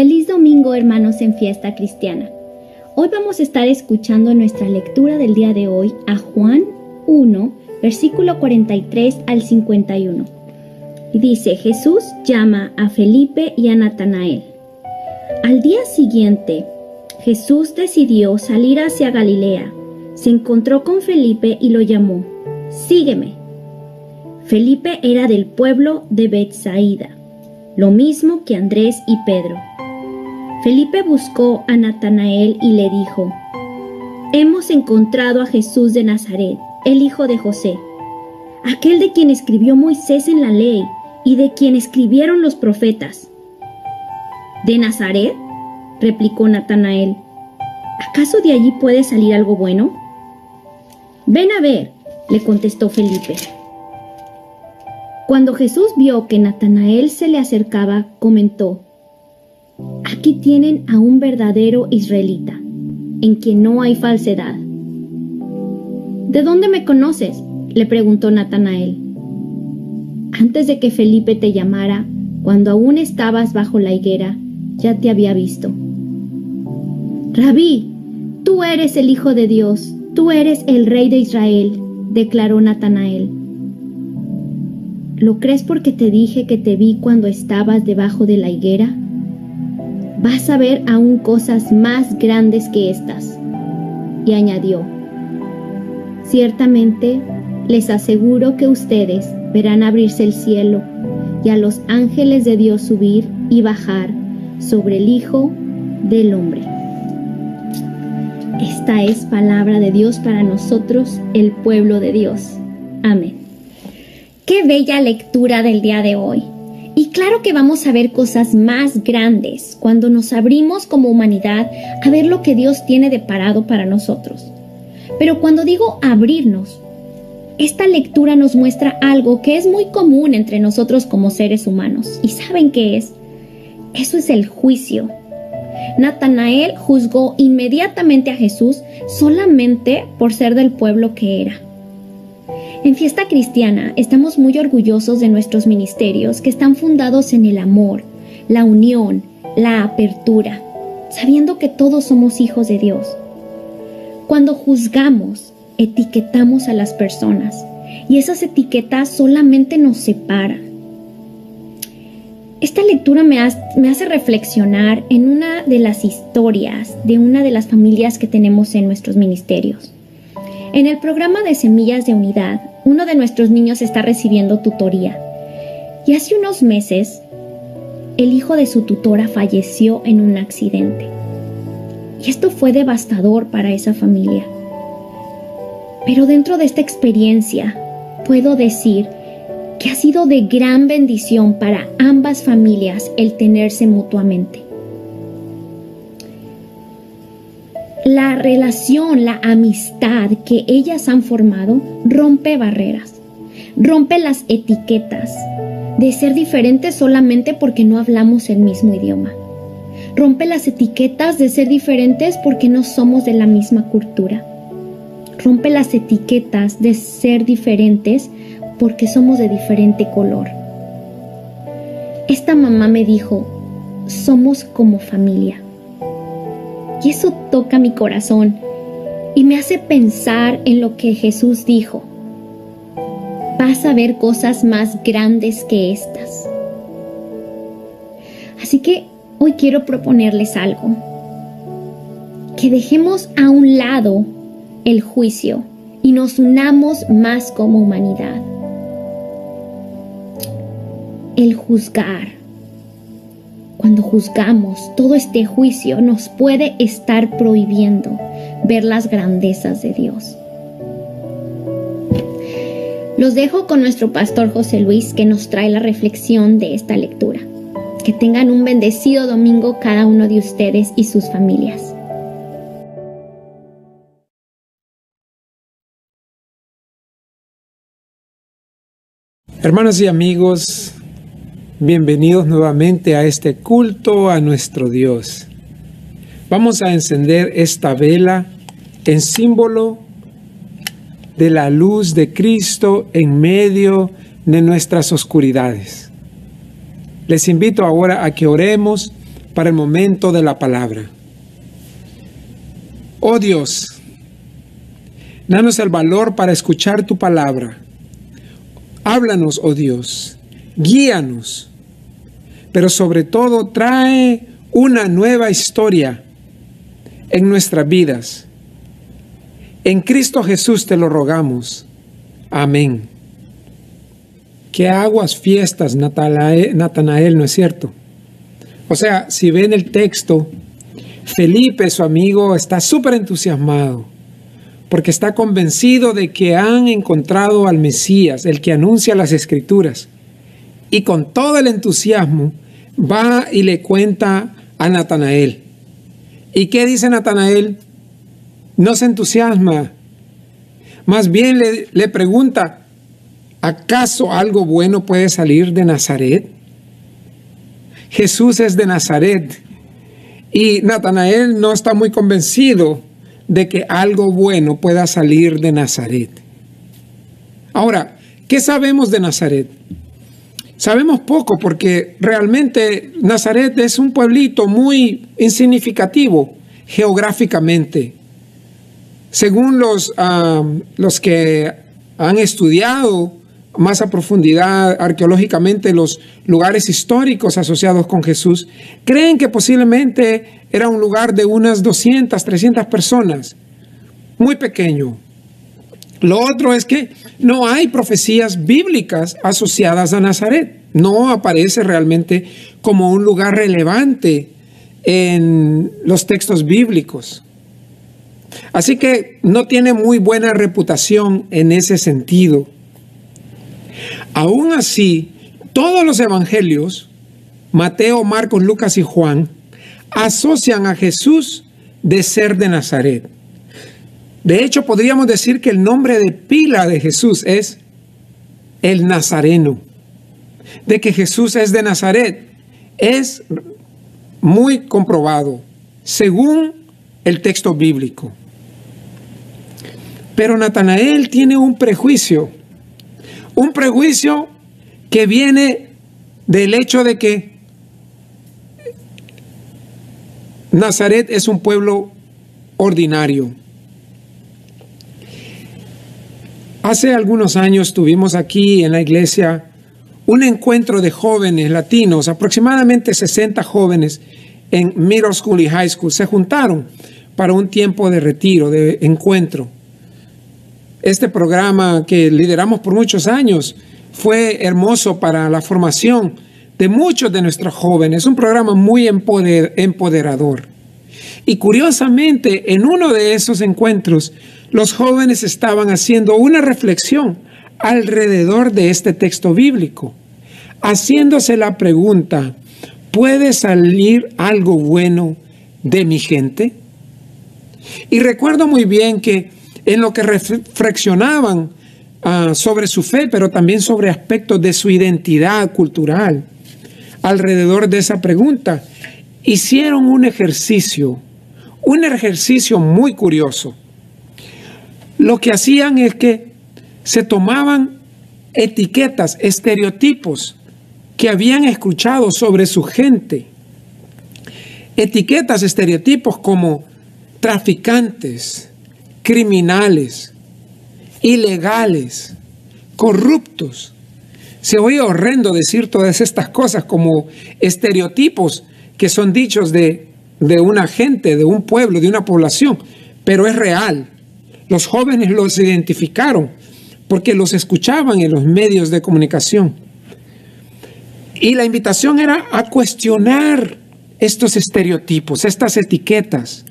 Feliz domingo hermanos en fiesta cristiana. Hoy vamos a estar escuchando nuestra lectura del día de hoy a Juan 1, versículo 43 al 51. Y dice, Jesús llama a Felipe y a Natanael. Al día siguiente, Jesús decidió salir hacia Galilea. Se encontró con Felipe y lo llamó, Sígueme. Felipe era del pueblo de Bethsaida, lo mismo que Andrés y Pedro. Felipe buscó a Natanael y le dijo, Hemos encontrado a Jesús de Nazaret, el hijo de José, aquel de quien escribió Moisés en la ley y de quien escribieron los profetas. ¿De Nazaret? replicó Natanael. ¿Acaso de allí puede salir algo bueno? Ven a ver, le contestó Felipe. Cuando Jesús vio que Natanael se le acercaba, comentó, Aquí tienen a un verdadero israelita, en quien no hay falsedad. ¿De dónde me conoces? le preguntó Natanael. Antes de que Felipe te llamara, cuando aún estabas bajo la higuera, ya te había visto. Rabí, tú eres el Hijo de Dios, tú eres el Rey de Israel, declaró Natanael. ¿Lo crees porque te dije que te vi cuando estabas debajo de la higuera? Vas a ver aún cosas más grandes que estas. Y añadió, ciertamente les aseguro que ustedes verán abrirse el cielo y a los ángeles de Dios subir y bajar sobre el Hijo del Hombre. Esta es palabra de Dios para nosotros, el pueblo de Dios. Amén. Qué bella lectura del día de hoy. Claro que vamos a ver cosas más grandes cuando nos abrimos como humanidad a ver lo que Dios tiene deparado para nosotros. Pero cuando digo abrirnos, esta lectura nos muestra algo que es muy común entre nosotros como seres humanos. ¿Y saben qué es? Eso es el juicio. Natanael juzgó inmediatamente a Jesús solamente por ser del pueblo que era. En Fiesta Cristiana estamos muy orgullosos de nuestros ministerios que están fundados en el amor, la unión, la apertura, sabiendo que todos somos hijos de Dios. Cuando juzgamos, etiquetamos a las personas y esas etiquetas solamente nos separan. Esta lectura me, hace reflexionar en una de las historias de una de las familias que tenemos en nuestros ministerios. En el programa de Semillas de Unidad, uno de nuestros niños está recibiendo tutoría. Y hace unos meses, el hijo de su tutora falleció en un accidente. Y esto fue devastador para esa familia. Pero dentro de esta experiencia, puedo decir que ha sido de gran bendición para ambas familias el tenerse mutuamente. La relación, la amistad que ellas han formado rompe barreras, rompe las etiquetas de ser diferentes solamente porque no hablamos el mismo idioma. Rompe las etiquetas de ser diferentes porque no somos de la misma cultura. Rompe las etiquetas de ser diferentes porque somos de diferente color. Esta mamá me dijo, somos como familia. Y eso toca mi corazón y me hace pensar en lo que Jesús dijo. Vas a ver cosas más grandes que estas. Así que hoy quiero proponerles algo. Que dejemos a un lado el juicio y nos unamos más como humanidad. El juzgar cuando juzgamos, todo este juicio nos puede estar prohibiendo ver las grandezas de Dios. Los dejo con nuestro pastor José Luis que nos trae la reflexión de esta lectura. Que tengan un bendecido domingo cada uno de ustedes y sus familias. Hermanos y amigos, Bienvenidos nuevamente a este culto a nuestro Dios. Vamos a encender esta vela en símbolo de la luz de Cristo en medio de nuestras oscuridades. Les invito ahora a que oremos para el momento de la palabra. Oh Dios, danos el valor para escuchar tu palabra. Háblanos, oh Dios, guíanos, pero sobre todo trae una nueva historia en nuestras vidas. En Cristo Jesús te lo rogamos. Amén. Qué aguas fiestas, Natanael, ¿no es cierto? O sea, si ven el texto, Felipe, su amigo, está súper entusiasmado porque está convencido de que han encontrado al Mesías, el que anuncia las escrituras. Y con todo el entusiasmo va y le cuenta a Natanael. ¿Y qué dice Natanael? No se entusiasma. Más bien le, pregunta, ¿acaso algo bueno puede salir de Nazaret? Jesús es de Nazaret. Y Natanael no está muy convencido de que algo bueno pueda salir de Nazaret. Ahora, ¿qué sabemos de Nazaret? Sabemos poco porque realmente Nazaret es un pueblito muy insignificativo geográficamente. Según los, los que han estudiado más a profundidad arqueológicamente los lugares históricos asociados con Jesús, creen que posiblemente era un lugar de unas 200, 300 personas, muy pequeño. Lo otro es que no hay profecías bíblicas asociadas a Nazaret. No aparece realmente como un lugar relevante en los textos bíblicos. Así que no tiene muy buena reputación en ese sentido. Aún así, todos los evangelios, Mateo, Marcos, Lucas y Juan, asocian a Jesús de ser de Nazaret. De hecho, podríamos decir que el nombre de pila de Jesús es el Nazareno. De que Jesús es de Nazaret es muy comprobado según el texto bíblico. Pero Natanael tiene un prejuicio un prejuicio que viene del hecho de que Nazaret es un pueblo ordinario. Hace algunos años tuvimos aquí en la iglesia un encuentro de jóvenes latinos, aproximadamente 60 jóvenes en middle school y high school, se juntaron para un tiempo de retiro, de encuentro. Este programa que lideramos por muchos años fue hermoso para la formación de muchos de nuestros jóvenes, un programa muy empoderador. Y curiosamente, en uno de esos encuentros, los jóvenes estaban haciendo una reflexión alrededor de este texto bíblico, haciéndose la pregunta, ¿puede salir algo bueno de mi gente? Y recuerdo muy bien que en lo que reflexionaban ah, sobre su fe, pero también sobre aspectos de su identidad cultural. Alrededor de esa pregunta, hicieron un ejercicio, un ejercicio muy curioso. Lo que hacían es que se tomaban etiquetas, estereotipos que habían escuchado sobre su gente. Etiquetas, estereotipos como traficantes, criminales, ilegales, corruptos. Se oye horrendo decir todas estas cosas como estereotipos que son dichos de, de una gente, de un pueblo, de una población, pero es real. Los jóvenes los identificaron porque los escuchaban en los medios de comunicación. Y la invitación era a cuestionar estos estereotipos, estas etiquetas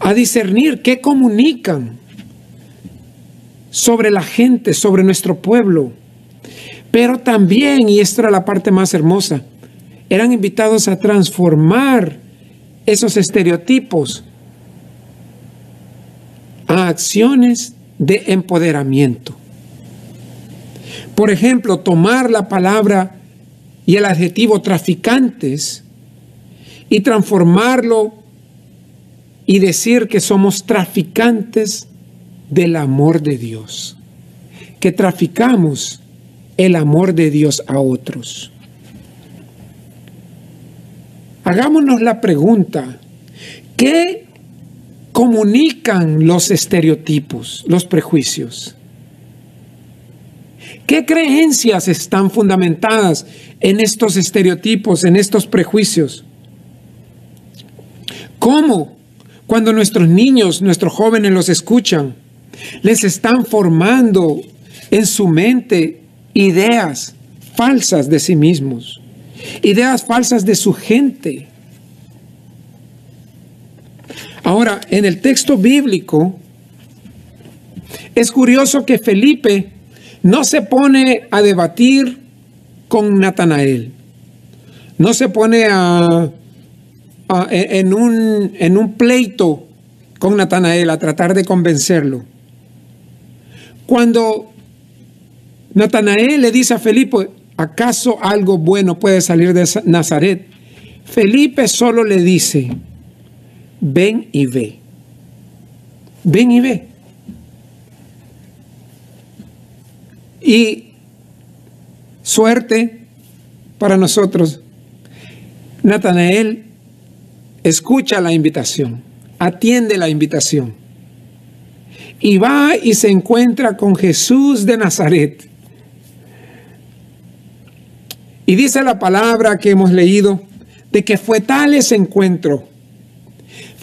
a discernir qué comunican sobre la gente, sobre nuestro pueblo. Pero también, y esta era la parte más hermosa, eran invitados a transformar esos estereotipos a acciones de empoderamiento. Por ejemplo, tomar la palabra y el adjetivo traficantes y transformarlo y decir que somos traficantes del amor de Dios, que traficamos el amor de Dios a otros. hagámonos la pregunta, ¿qué comunican los estereotipos, los prejuicios? ¿Qué creencias están fundamentadas en estos estereotipos, en estos prejuicios? ¿Cómo? Cuando nuestros niños, nuestros jóvenes los escuchan, les están formando en su mente ideas falsas de sí mismos, ideas falsas de su gente. Ahora, en el texto bíblico, es curioso que Felipe no se pone a debatir con Natanael, no se pone a, en, un, en un pleito con Natanael a tratar de convencerlo. Cuando Natanael le dice a Felipe, ¿acaso algo bueno puede salir de Nazaret? Felipe solo le dice, ven y ve. Ven y ve. Y suerte para nosotros, Natanael escucha la invitación, atiende la invitación y va y se encuentra con Jesús de Nazaret. Y dice la palabra que hemos leído de que fue tal ese encuentro,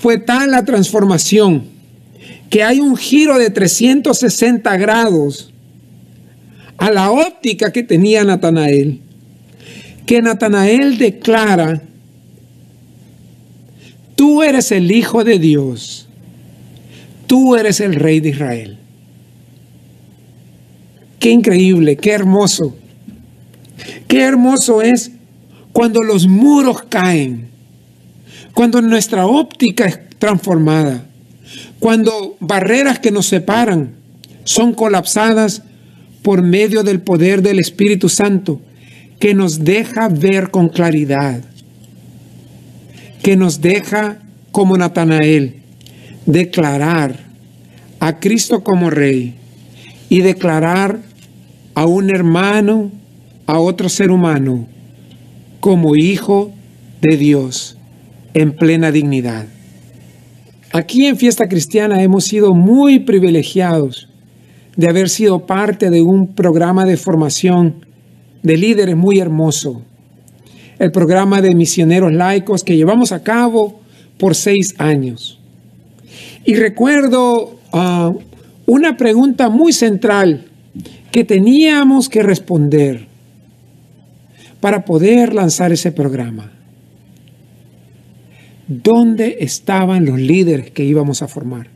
fue tal la transformación, que hay un giro de 360 grados a la óptica que tenía Natanael, que Natanael declara, tú eres el Hijo de Dios, tú eres el Rey de Israel. Qué increíble, qué hermoso. Qué hermoso es cuando los muros caen, cuando nuestra óptica es transformada, cuando barreras que nos separan son colapsadas por medio del poder del Espíritu Santo, que nos deja ver con claridad, que nos deja como Natanael declarar a Cristo como Rey y declarar a un hermano a otro ser humano como hijo de Dios en plena dignidad. Aquí en Fiesta Cristiana hemos sido muy privilegiados de haber sido parte de un programa de formación de líderes muy hermoso. El programa de misioneros laicos que llevamos a cabo por seis años. Y recuerdo ah, una pregunta muy central que teníamos que responder para poder lanzar ese programa. ¿Dónde estaban los líderes que íbamos a formar?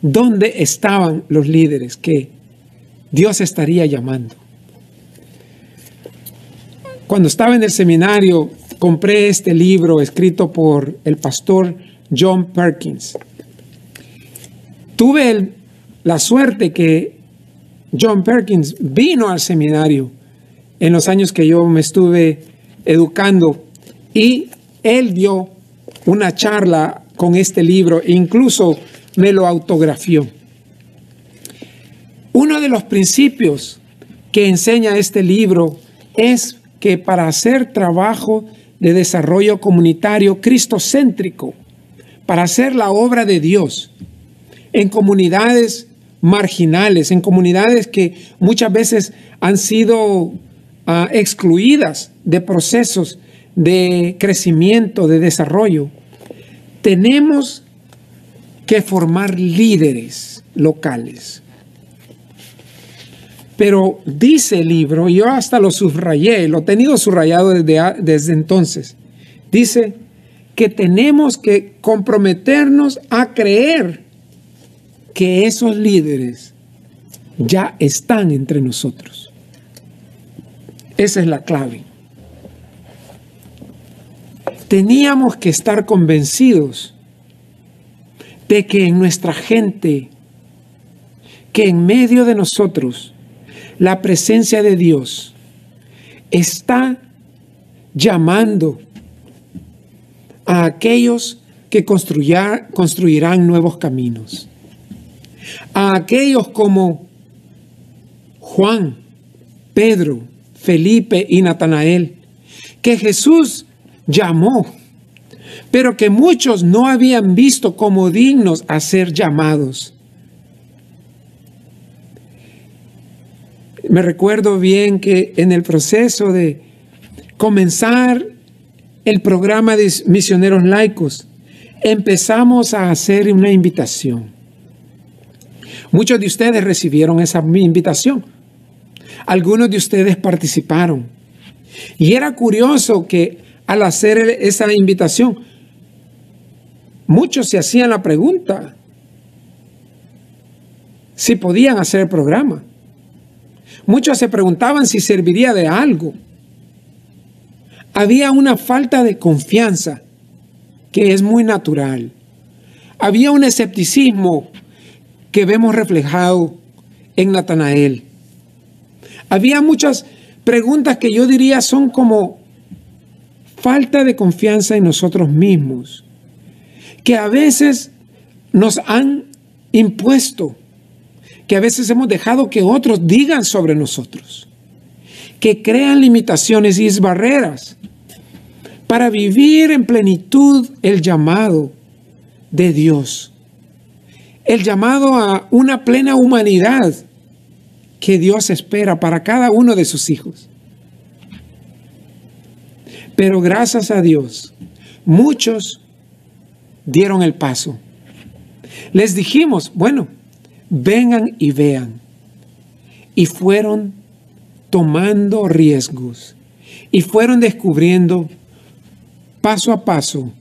¿Dónde estaban los líderes que Dios estaría llamando? Cuando estaba en el seminario, compré este libro escrito por el pastor John Perkins. Tuve la suerte que John Perkins vino al seminario en los años que yo me estuve educando y él dio una charla con este libro e incluso me lo autografió. Uno de los principios que enseña este libro es que para hacer trabajo de desarrollo comunitario cristocéntrico, para hacer la obra de Dios en comunidades marginales, en comunidades que muchas veces han sido excluidas de procesos de crecimiento, de desarrollo. Tenemos que formar líderes locales. Pero dice el libro, yo hasta lo subrayé, lo he tenido subrayado desde, desde entonces, dice que tenemos que comprometernos a creer que esos líderes ya están entre nosotros. Esa es la clave. Teníamos que estar convencidos de que en nuestra gente, que en medio de nosotros, la presencia de Dios está llamando a aquellos que construirán nuevos caminos. A aquellos como Juan, Pedro, Felipe y Natanael, que Jesús llamó, pero que muchos no habían visto como dignos a ser llamados. Me recuerdo bien que en el proceso de comenzar el programa de misioneros laicos, empezamos a hacer una invitación. Muchos de ustedes recibieron esa invitación. Algunos de ustedes participaron. Y era curioso que al hacer esa invitación, muchos se hacían la pregunta si podían hacer el programa. Muchos se preguntaban si serviría de algo. Había una falta de confianza que es muy natural. Había un escepticismo que vemos reflejado en Natanael. Había muchas preguntas que yo diría son como falta de confianza en nosotros mismos, que a veces nos han impuesto que a veces hemos dejado que otros digan sobre nosotros, que crean limitaciones y barreras para vivir en plenitud el llamado de Dios, el llamado a una plena humanidad que Dios espera para cada uno de sus hijos. Pero gracias a Dios, muchos dieron el paso. Les dijimos, bueno, vengan y vean. Y fueron tomando riesgos y fueron descubriendo paso a paso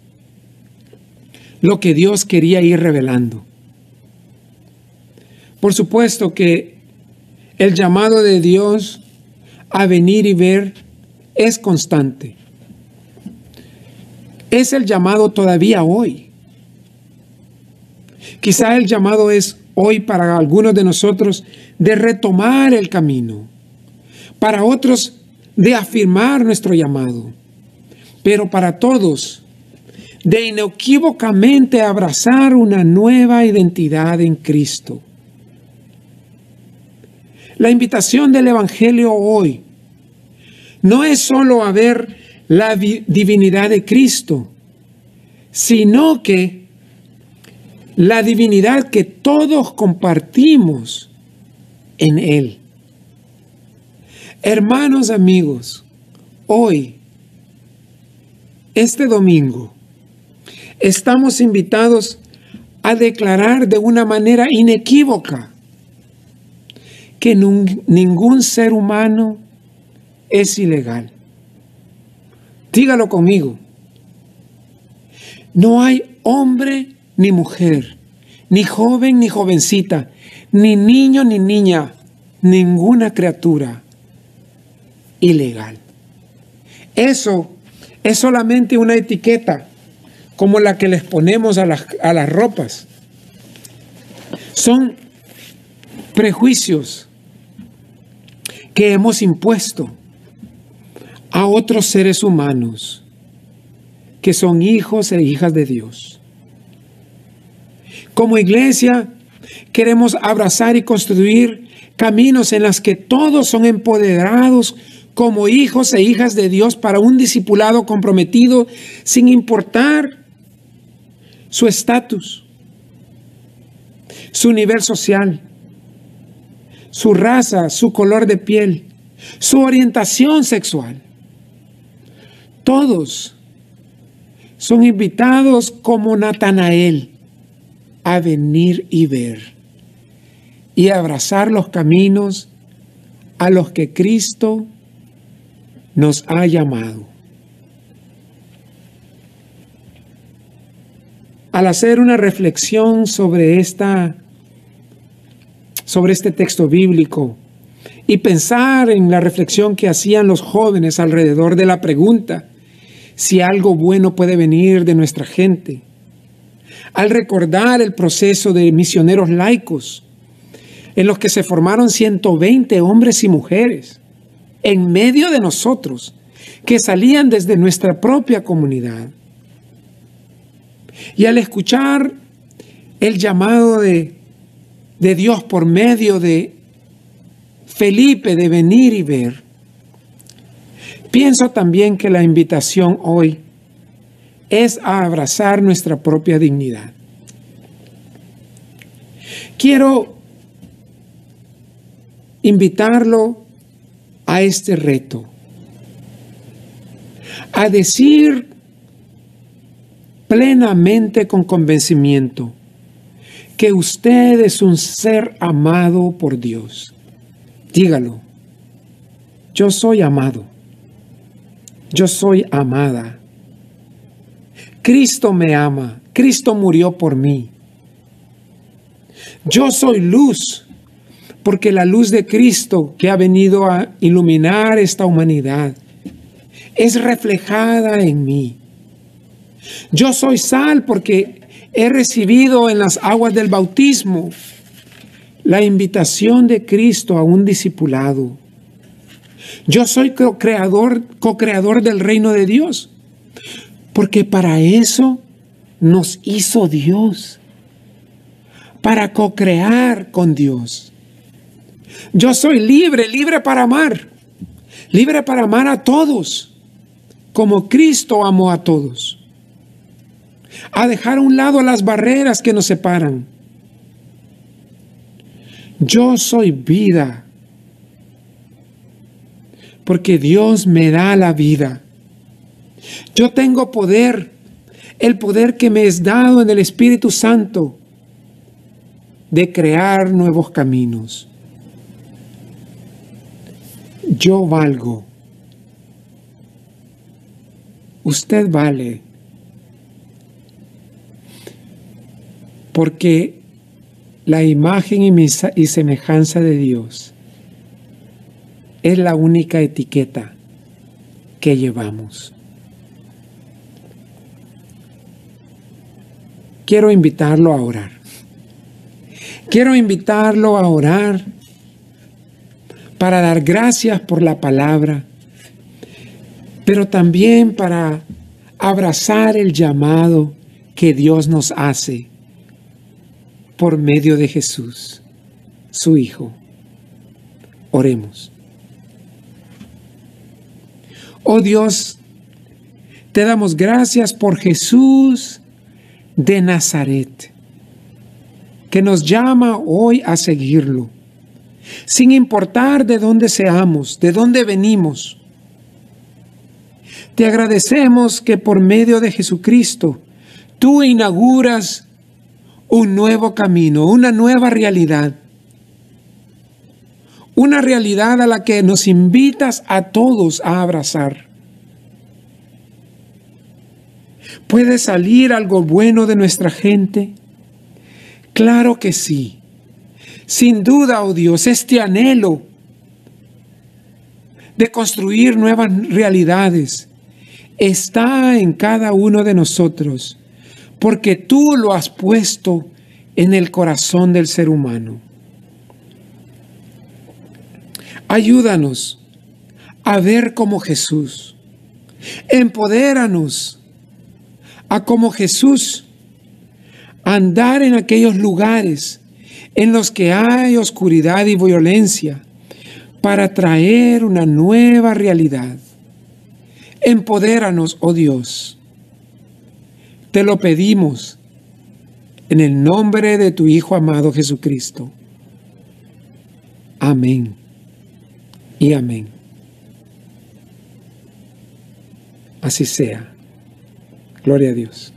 lo que Dios quería ir revelando. Por supuesto que el llamado de Dios a venir y ver es constante. Es el llamado todavía hoy. Quizá el llamado es hoy para algunos de nosotros de retomar el camino, para otros de afirmar nuestro llamado, pero para todos de inequívocamente abrazar una nueva identidad en Cristo. La invitación del Evangelio hoy no es solo a ver la divinidad de Cristo, sino que la divinidad que todos compartimos en Él. Hermanos, amigos, hoy, este domingo, estamos invitados a declarar de una manera inequívoca que ningún ser humano es ilegal. Dígalo conmigo. No hay hombre ni mujer, ni joven ni jovencita, ni niño ni niña, ninguna criatura ilegal. Eso es solamente una etiqueta como la que les ponemos a las, a las ropas. Son prejuicios que hemos impuesto a otros seres humanos que son hijos e hijas de Dios. Como iglesia queremos abrazar y construir caminos en los que todos son empoderados como hijos e hijas de Dios para un discipulado comprometido sin importar su estatus, su nivel social, su raza, su color de piel, su orientación sexual. Todos son invitados como Natanael a venir y ver y abrazar los caminos a los que Cristo nos ha llamado. Al hacer una reflexión sobre esta sobre este texto bíblico y pensar en la reflexión que hacían los jóvenes alrededor de la pregunta si algo bueno puede venir de nuestra gente al recordar el proceso de misioneros laicos, en los que se formaron 120 hombres y mujeres en medio de nosotros, que salían desde nuestra propia comunidad. Y al escuchar el llamado de, de Dios por medio de Felipe de venir y ver, pienso también que la invitación hoy es a abrazar nuestra propia dignidad. Quiero invitarlo a este reto, a decir plenamente con convencimiento que usted es un ser amado por Dios. Dígalo, yo soy amado, yo soy amada. Cristo me ama, Cristo murió por mí. Yo soy luz, porque la luz de Cristo que ha venido a iluminar esta humanidad es reflejada en mí. Yo soy sal porque he recibido en las aguas del bautismo la invitación de Cristo a un discipulado. Yo soy co-creador, co-creador del reino de Dios, porque para eso nos hizo Dios, para co-crear con Dios. Yo soy libre, libre para amar, libre para amar a todos, como Cristo amó a todos. A dejar a un lado las barreras que nos separan. Yo soy vida, porque Dios me da la vida. Yo tengo poder, el poder que me es dado en el Espíritu Santo de crear nuevos caminos yo valgo. Usted vale. Porque la imagen y, semejanza de Dios es la única etiqueta que llevamos. Quiero invitarlo a orar. Quiero invitarlo a orar para dar gracias por la palabra, pero también para abrazar el llamado que Dios nos hace por medio de Jesús, su Hijo. Oremos. Oh Dios, te damos gracias por Jesús de Nazaret, que nos llama hoy a seguirlo sin importar de dónde seamos, de dónde venimos. Te agradecemos que por medio de Jesucristo tú inauguras un nuevo camino, una nueva realidad. Una realidad a la que nos invitas a todos a abrazar. ¿Puede salir algo bueno de nuestra gente? Claro que sí. Sin duda, oh Dios, este anhelo de construir nuevas realidades está en cada uno de nosotros, porque tú lo has puesto en el corazón del ser humano. Ayúdanos a ver como Jesús. Empodéranos a como Jesús andar en aquellos lugares en los que hay oscuridad y violencia, para traer una nueva realidad. Empodéranos, oh Dios. Te lo pedimos en el nombre de tu Hijo amado Jesucristo. Amén y amén. Así sea. Gloria a Dios.